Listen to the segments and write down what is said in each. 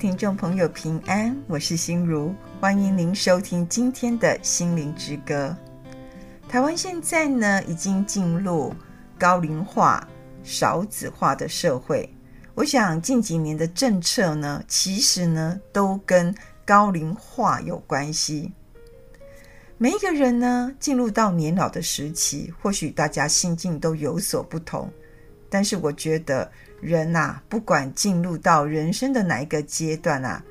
听众朋友，平安，我是心如，欢迎您收听今天的心灵之歌。台湾现在呢，已经进入高龄化、少子化的社会。我想近几年的政策呢，其实呢，都跟高龄化有关系。每一个人呢，进入到年老的时期，或许大家心境都有所不同。但是我觉得人呐，不管进入到人生的哪一个阶段啊，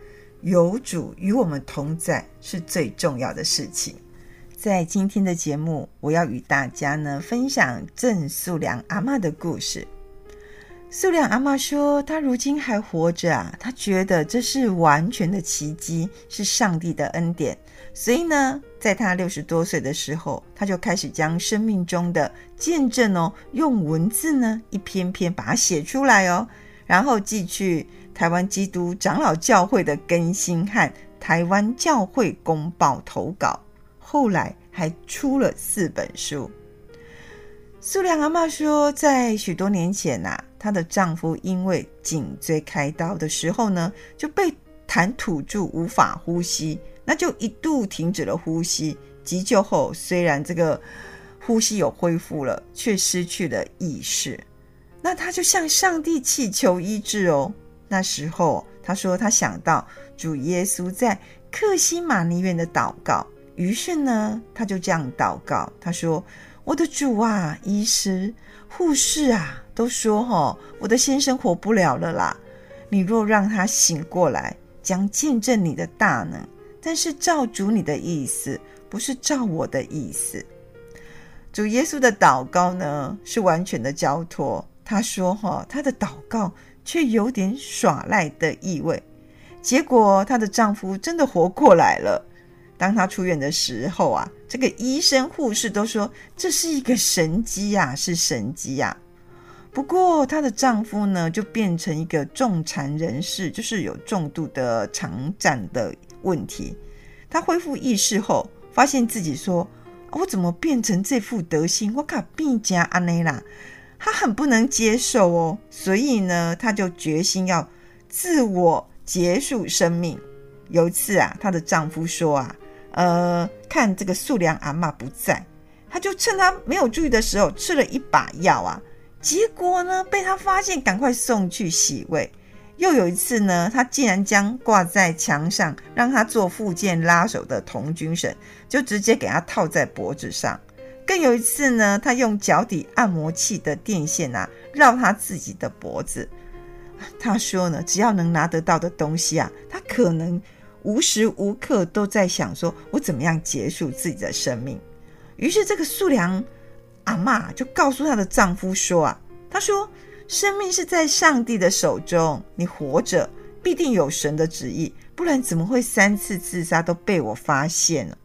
有主与我们同在是最重要的事情。在今天的节目，我要与大家呢分享郑素良阿嬷的故事。素良阿嬷说，她如今还活着啊，她觉得这是完全的奇迹，是上帝的恩典。所以呢，在她六十多岁的时候，她就开始将生命中的见证哦，用文字呢一篇篇把它写出来哦，然后寄去台湾基督长老教会的更新和台湾教会公报投稿。后来还出了四本书。素良阿嬷说，在许多年前呐、啊，她的丈夫因为颈椎开刀的时候呢，就被痰堵住，无法呼吸，那就一度停止了呼吸。急救后，虽然这个呼吸有恢复了，却失去了意识。那她就向上帝祈求医治哦。那时候，她说她想到主耶稣在克西玛尼园的祷告。于是呢，她就这样祷告，她说：“我的主啊，医师、护士啊，都说哦，我的先生活不了了啦。你若让他醒过来，将见证你的大能。但是照主你的意思，不是照我的意思。”主耶稣的祷告呢，是完全的交托。他说：“哈，他的祷告却有点耍赖的意味。”结果，她的丈夫真的活过来了。当她出院的时候啊，这个医生护士都说这是一个神迹呀，是神迹呀。不过她的丈夫呢，就变成一个重残人士，就是有重度的肠战的问题。她恢复意识后，发现自己说：“我怎么变成这副德行？我卡病加安内啦！”他很不能接受哦，所以呢，她就决心要自我结束生命。有一次啊，她的丈夫说啊。呃，看这个素良阿妈不在，他就趁她没有注意的时候吃了一把药啊，结果呢，被他发现，赶快送去洗胃。又有一次呢，他竟然将挂在墙上让他做复健拉手的童军绳，就直接给他套在脖子上。更有一次呢，他用脚底按摩器的电线啊，绕他自己的脖子。他说呢，只要能拿得到的东西啊，他可能。无时无刻都在想说，我怎么样结束自己的生命。于是，这个素良阿嬷就告诉她的丈夫说：“啊，她说，生命是在上帝的手中，你活着必定有神的旨意，不然怎么会三次自杀都被我发现了？”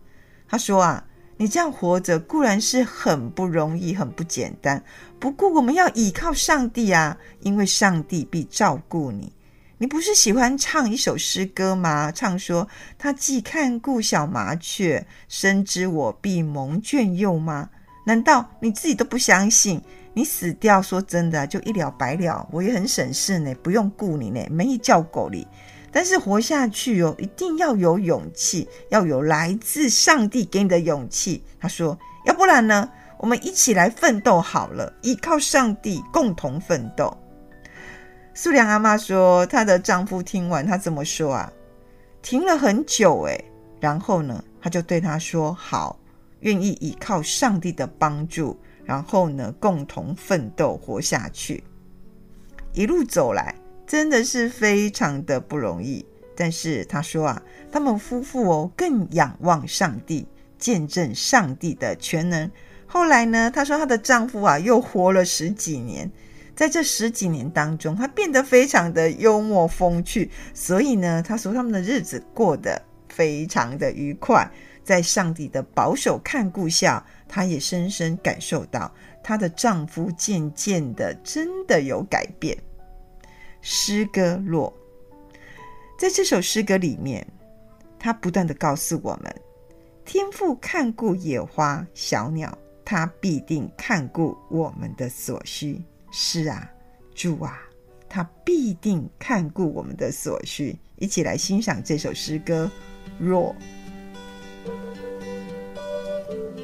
她说：“啊，你这样活着固然是很不容易，很不简单。不过，我们要倚靠上帝啊，因为上帝必照顾你。”你不是喜欢唱一首诗歌吗？唱说他既看顾小麻雀，深知我必蒙眷佑吗？难道你自己都不相信？你死掉，说真的就一了百了。我也很省事呢，不用顾你呢，没一叫狗哩。但是活下去哦，一定要有勇气，要有来自上帝给你的勇气。他说，要不然呢，我们一起来奋斗好了，依靠上帝共同奋斗。素良阿妈说：“她的丈夫听完，她怎么说啊？停了很久诶，然后呢，他就对她说：‘好，愿意依靠上帝的帮助，然后呢，共同奋斗活下去。’一路走来，真的是非常的不容易。但是他说啊，他们夫妇哦，更仰望上帝，见证上帝的全能。后来呢，她说她的丈夫啊，又活了十几年。”在这十几年当中，他变得非常的幽默风趣，所以呢，他说他们的日子过得非常的愉快。在上帝的保守看顾下，她也深深感受到她的丈夫渐渐的真的有改变。诗歌落，在这首诗歌里面，他不断的告诉我们：天父看顾野花小鸟，他必定看顾我们的所需。是啊，主啊，他必定看顾我们的所需。一起来欣赏这首诗歌《若》。thank you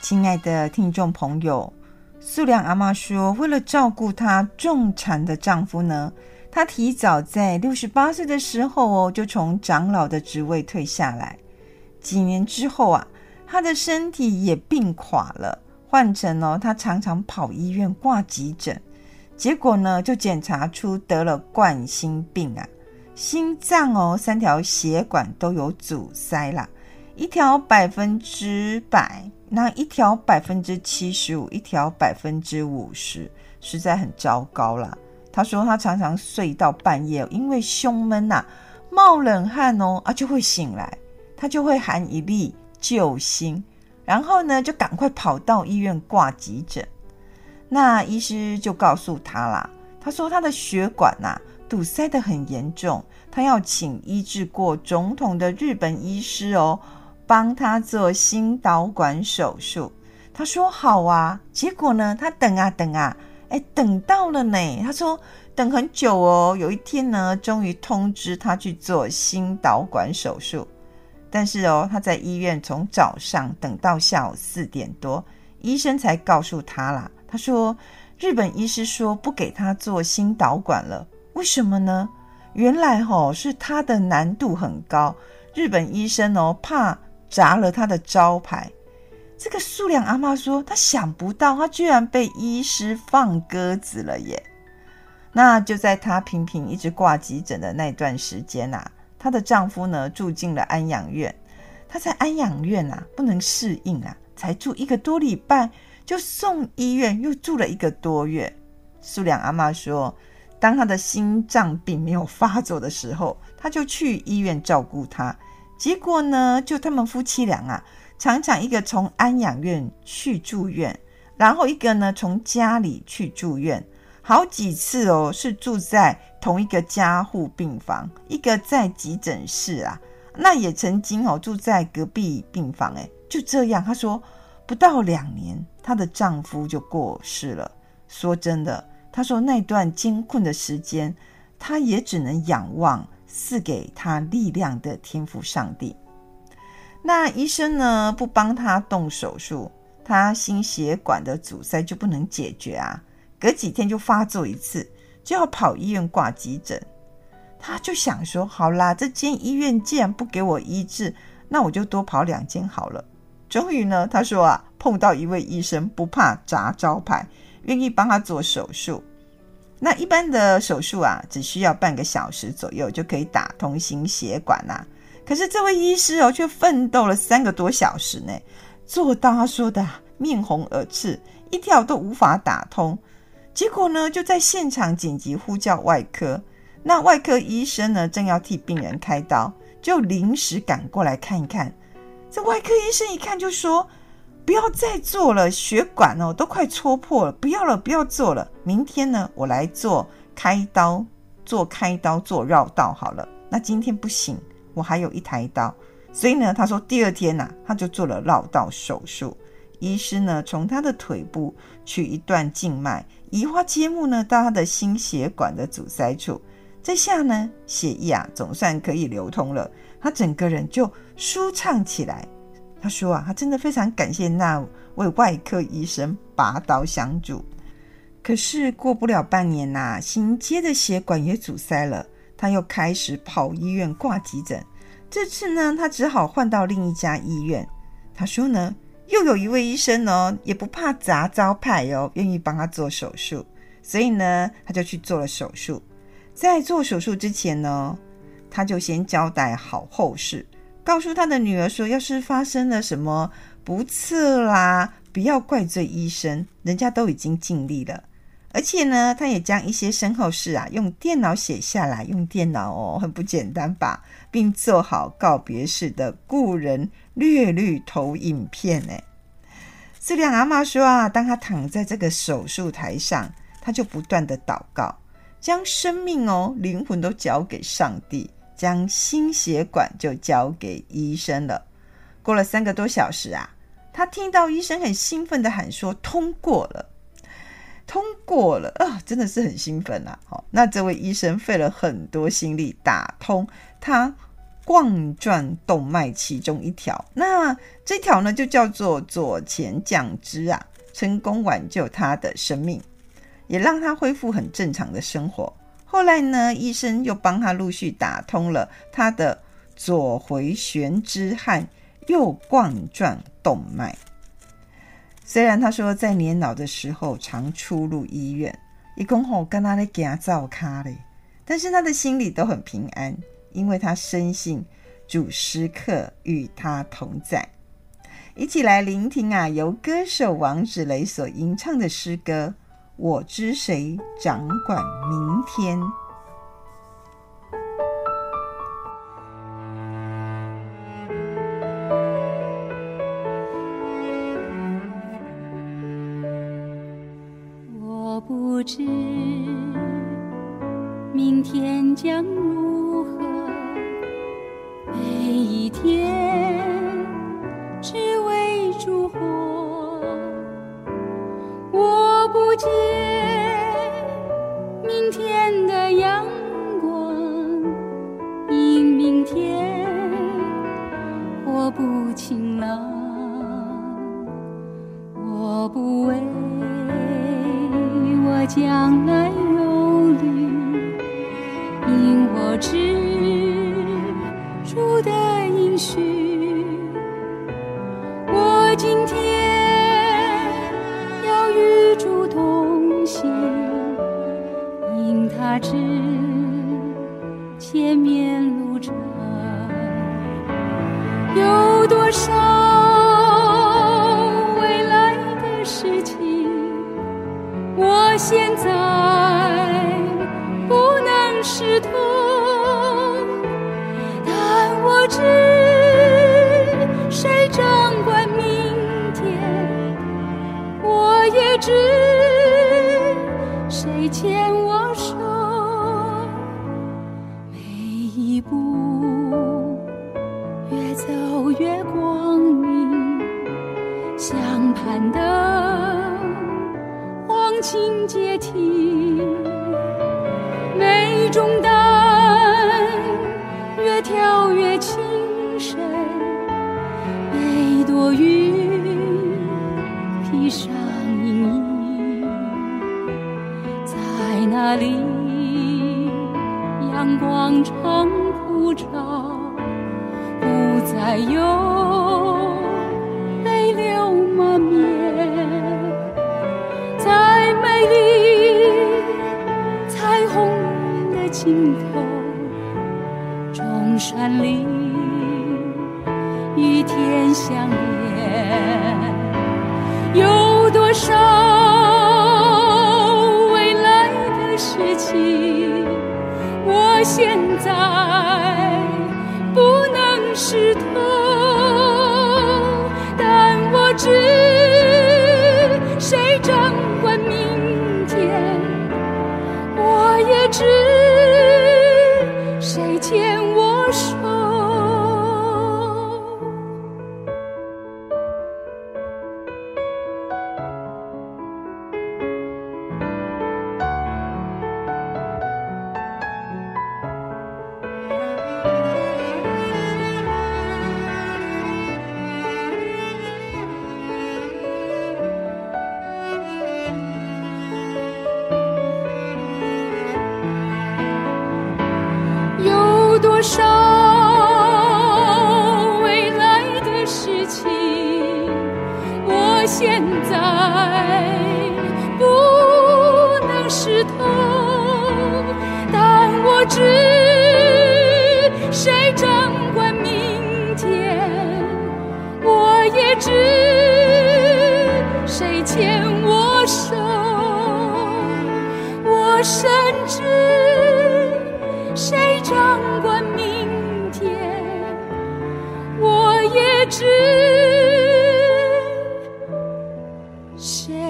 亲爱的听众朋友，素良阿妈说，为了照顾她重产的丈夫呢，她提早在六十八岁的时候哦，就从长老的职位退下来。几年之后啊，她的身体也病垮了，换成哦，她常常跑医院挂急诊，结果呢，就检查出得了冠心病啊，心脏哦，三条血管都有阻塞啦，一条百分之百。那一条百分之七十五，一条百分之五十，实在很糟糕啦。他说他常常睡到半夜，因为胸闷呐、冒冷汗哦，啊就会醒来，他就会喊一粒救星，然后呢就赶快跑到医院挂急诊。那医师就告诉他啦，他说他的血管呐、堵塞得很严重，他要请医治过总统的日本医师哦。帮他做心导管手术，他说好啊。结果呢，他等啊等啊，哎，等到了呢。他说等很久哦。有一天呢，终于通知他去做心导管手术。但是哦，他在医院从早上等到下午四点多，医生才告诉他啦。他说日本医师说不给他做心导管了。为什么呢？原来哦，是他的难度很高。日本医生哦怕。砸了他的招牌，这个素良阿嬷说，她想不到，她居然被医师放鸽子了耶。那就在她频频一直挂急诊的那段时间啊，她的丈夫呢住进了安养院。她在安养院啊不能适应啊，才住一个多礼拜就送医院，又住了一个多月。素良阿嬷说，当她的心脏病没有发作的时候，她就去医院照顾她。结果呢，就他们夫妻俩啊，常常一个从安养院去住院，然后一个呢从家里去住院。好几次哦，是住在同一个加护病房，一个在急诊室啊，那也曾经哦住在隔壁病房，诶，就这样，她说不到两年，她的丈夫就过世了。说真的，她说那段艰困的时间，她也只能仰望赐给他力量的天赋上帝。那医生呢不帮他动手术，他心血管的阻塞就不能解决啊。隔几天就发作一次，就要跑医院挂急诊。他就想说：“好啦，这间医院既然不给我医治，那我就多跑两间好了。”终于呢，他说啊，碰到一位医生不怕砸招牌，愿意帮他做手术。那一般的手术啊，只需要半个小时左右就可以打通心血管呐。可是这位医师哦，却奋斗了三个多小时呢，做到他说的面红耳赤，一条都无法打通。结果呢，就在现场紧急呼叫外科。那外科医生呢，正要替病人开刀，就临时赶过来看一看。这外科医生一看就说：“不要再做了，血管哦都快戳破了，不要了，不要做了。明天呢，我来做开刀，做开刀做绕道好了。那今天不行，我还有一台刀，所以呢，他说第二天呐、啊，他就做了绕道手术。医师呢，从他的腿部取一段静脉。”移花接木呢，到他的心血管的阻塞处，这下呢，血液啊总算可以流通了，他整个人就舒畅起来。他说啊，他真的非常感谢那位外科医生拔刀相助。可是过不了半年呐、啊，心接的血管也阻塞了，他又开始跑医院挂急诊。这次呢，他只好换到另一家医院。他说呢。又有一位医生哦，也不怕砸招牌哦，愿意帮他做手术，所以呢，他就去做了手术。在做手术之前呢，他就先交代好后事，告诉他的女儿说，要是发生了什么不测啦，不要怪罪医生，人家都已经尽力了。而且呢，他也将一些身后事啊，用电脑写下来，用电脑哦，很不简单吧，并做好告别式的故人略绿投影片呢。素良阿妈说啊，当他躺在这个手术台上，他就不断的祷告，将生命哦、灵魂都交给上帝，将心血管就交给医生了。过了三个多小时啊，他听到医生很兴奋的喊说：“通过了，通过了啊！”真的是很兴奋啊。好，那这位医生费了很多心力打通他。冠状动脉其中一条，那这条呢就叫做左前降支啊，成功挽救他的生命，也让他恢复很正常的生活。后来呢，医生又帮他陆续打通了他的左回旋支和右冠状动脉。虽然他说在年老的时候常出入医院，一共吼跟他的家照卡嘞，但是他的心里都很平安。因为他深信主时刻与他同在，一起来聆听啊，由歌手王子雷所吟唱的诗歌《我知谁掌管明天》。我不知明天将我现在不能识透，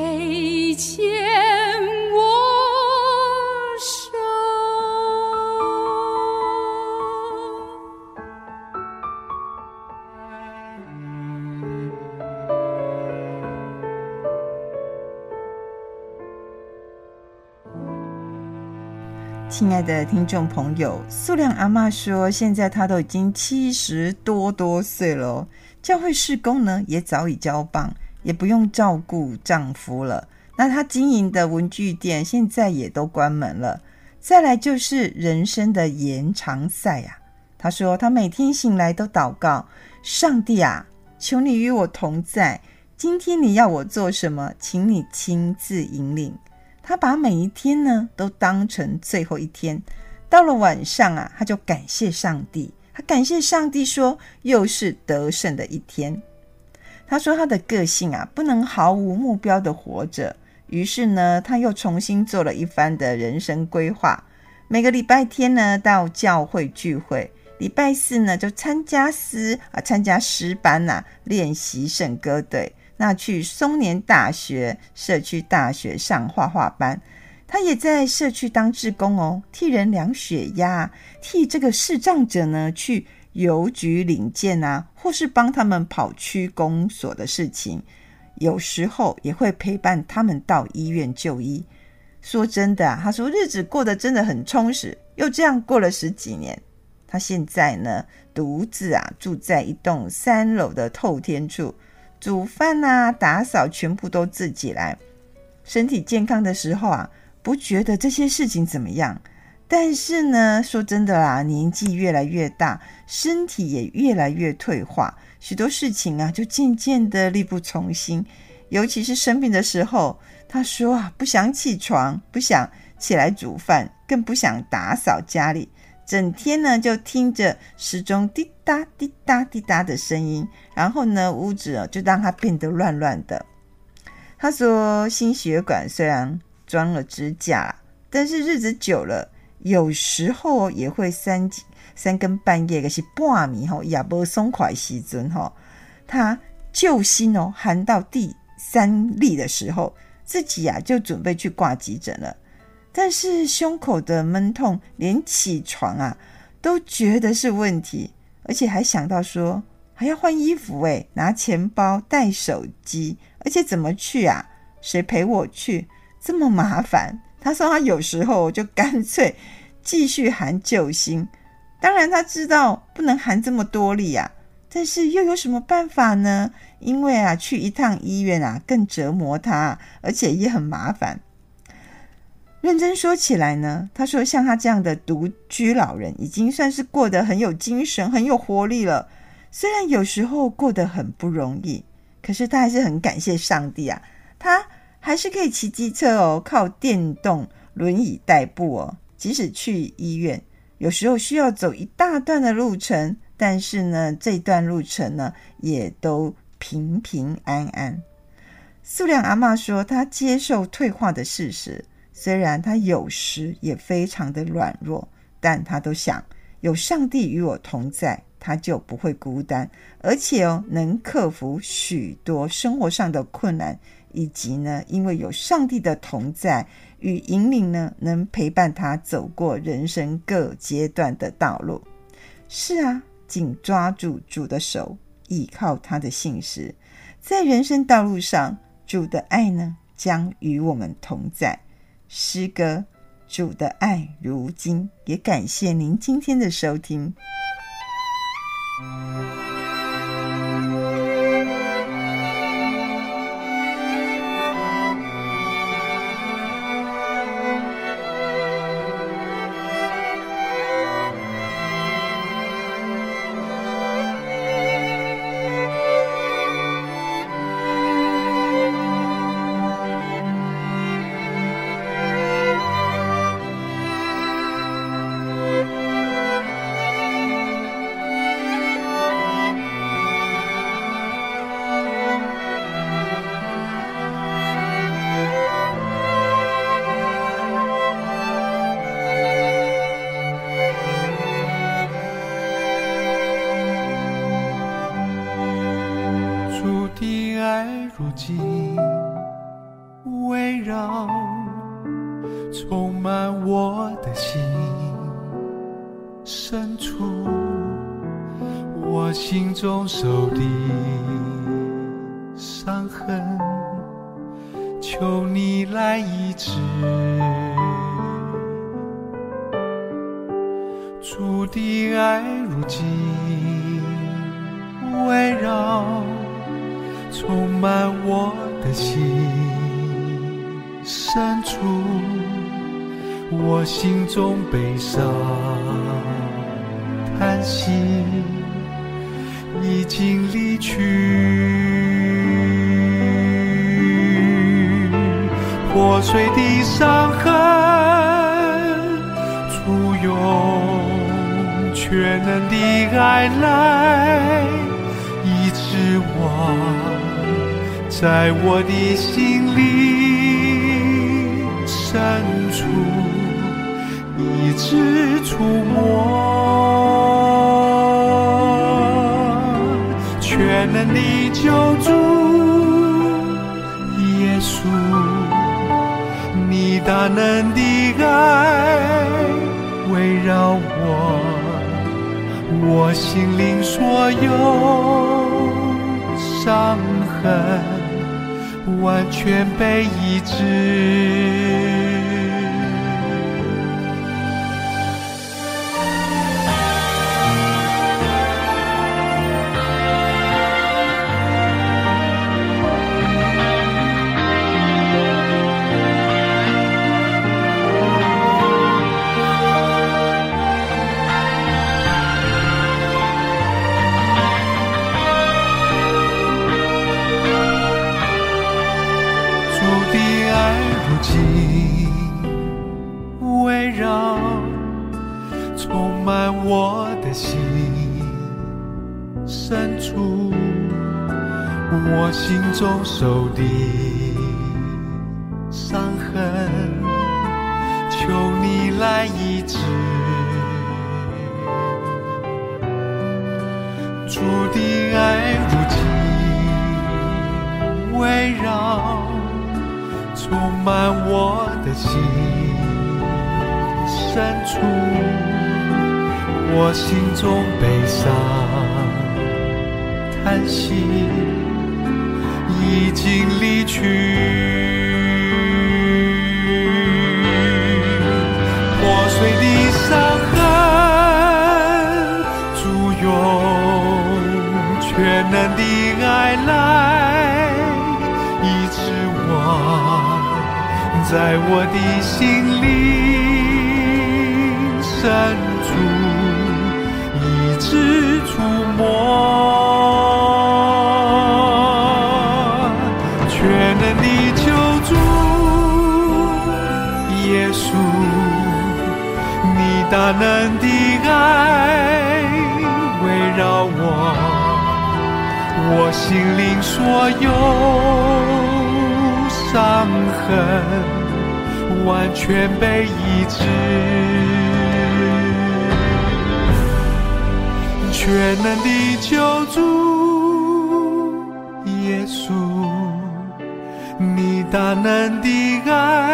谁牵我手亲爱的听众朋友，素亮阿嬷说，现在她都已经七十多多岁了，教会事工呢也早已交棒，也不用照顾丈夫了。那她经营的文具店现在也都关门了。再来就是人生的延长赛啊，她说她每天醒来都祷告，上帝啊，求你与我同在，今天你要我做什么，请你亲自引领。他把每一天呢都当成最后一天，到了晚上啊，他就感谢上帝，他感谢上帝说又是得胜的一天。他说他的个性啊不能毫无目标的活着，于是呢他又重新做了一番的人生规划。每个礼拜天呢到教会聚会，礼拜四呢就参加诗啊参加诗班呐、啊，练习圣歌队。那去松年大学社区大学上画画班，他也在社区当志工哦，替人量血压，替这个视障者呢去邮局领件啊，或是帮他们跑区公所的事情，有时候也会陪伴他们到医院就医。说真的啊，他说日子过得真的很充实，又这样过了十几年。他现在呢，独自啊住在一栋三楼的透天处。煮饭啊，打扫全部都自己来。身体健康的时候啊，不觉得这些事情怎么样。但是呢，说真的啦，年纪越来越大，身体也越来越退化，许多事情啊，就渐渐的力不从心。尤其是生病的时候，他说啊，不想起床，不想起来煮饭，更不想打扫家里。整天呢就听着时钟滴答滴答滴答的声音，然后呢屋子哦就让他变得乱乱的。他说心血管虽然装了支架，但是日子久了，有时候也会三三更半夜，可是半暝吼也无松快时阵吼，他救心哦喊到第三粒的时候，自己呀、就准备去挂急诊了。但是胸口的闷痛，连起床啊都觉得是问题，而且还想到说还要换衣服诶，拿钱包带手机，而且怎么去啊？谁陪我去？这么麻烦。他说他有时候就干脆继续含救心，当然他知道不能含这么多粒啊，但是又有什么办法呢？因为啊去一趟医院啊更折磨他，而且也很麻烦。认真说起来呢，他说像他这样的独居老人，已经算是过得很有精神、很有活力了。虽然有时候过得很不容易，可是他还是很感谢上帝啊，他还是可以骑机车哦，靠电动轮椅代步哦。即使去医院，有时候需要走一大段的路程，但是呢，这段路程呢，也都平平安安。素良阿嬷说，她接受退化的事实。虽然她有时也非常的软弱，但她都想有上帝与我同在，他就不会孤单，而且哦能克服许多生活上的困难，以及呢因为有上帝的同在与引领呢，能陪伴他走过人生各阶段的道路。是啊，紧抓住主的手，依靠他的信实，在人生道路上，主的爱呢将与我们同在。诗歌，主的爱如今，也感谢您今天的收听。充满我的心深处我心中悲伤叹息已经离去。破碎的伤痕簇拥全能的爱来医治我在我的心里深处，一直触摸全能的救主耶稣，你大能的爱围绕我，我心灵所有伤痕。完全被医治。我心中受的伤痕，求你来医治。主的爱如今围绕，充满我的心深处，我心中悲伤叹息已经离去。破碎的伤痕，主用全能的爱来医治我，在我的心里深处，一直触摸。大能的爱围绕我，我心灵所有伤痕。完全被医治，全能的救主耶稣，你大能的爱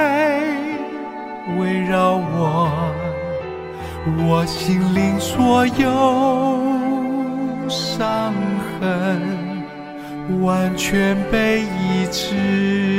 我心灵所有伤痕完全被医治。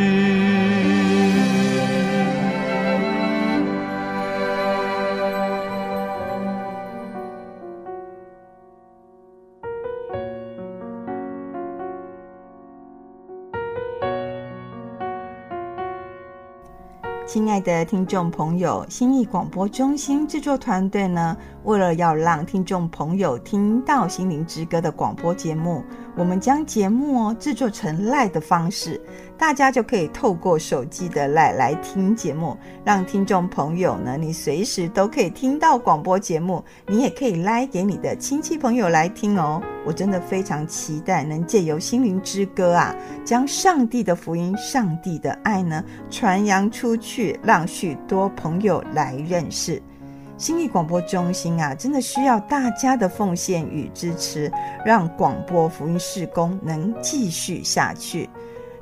亲爱的听众朋友，心意广播中心制作团队呢，为了要让听众朋友听到《心灵之歌》的广播节目，我们将节目哦制作成 LINE 的方式，大家就可以透过手机的 LINE 来听节目，让听众朋友呢，你随时都可以听到广播节目，你也可以 LINE 给你的亲戚朋友来听哦。我真的非常期待能借由《心灵之歌》啊，将上帝的福音、上帝的爱呢传扬出去，让许多朋友来认识。心理广播中心啊，真的需要大家的奉献与支持，让广播福音事工能继续下去。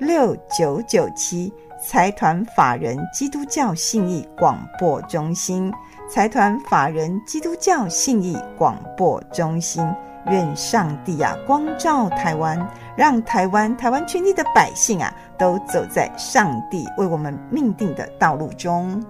六九九七。财团法人基督教信义广播中心，财团法人基督教信义广播中心。愿上帝啊光照台湾，让台湾台湾全体的百姓啊都走在上帝为我们命定的道路中。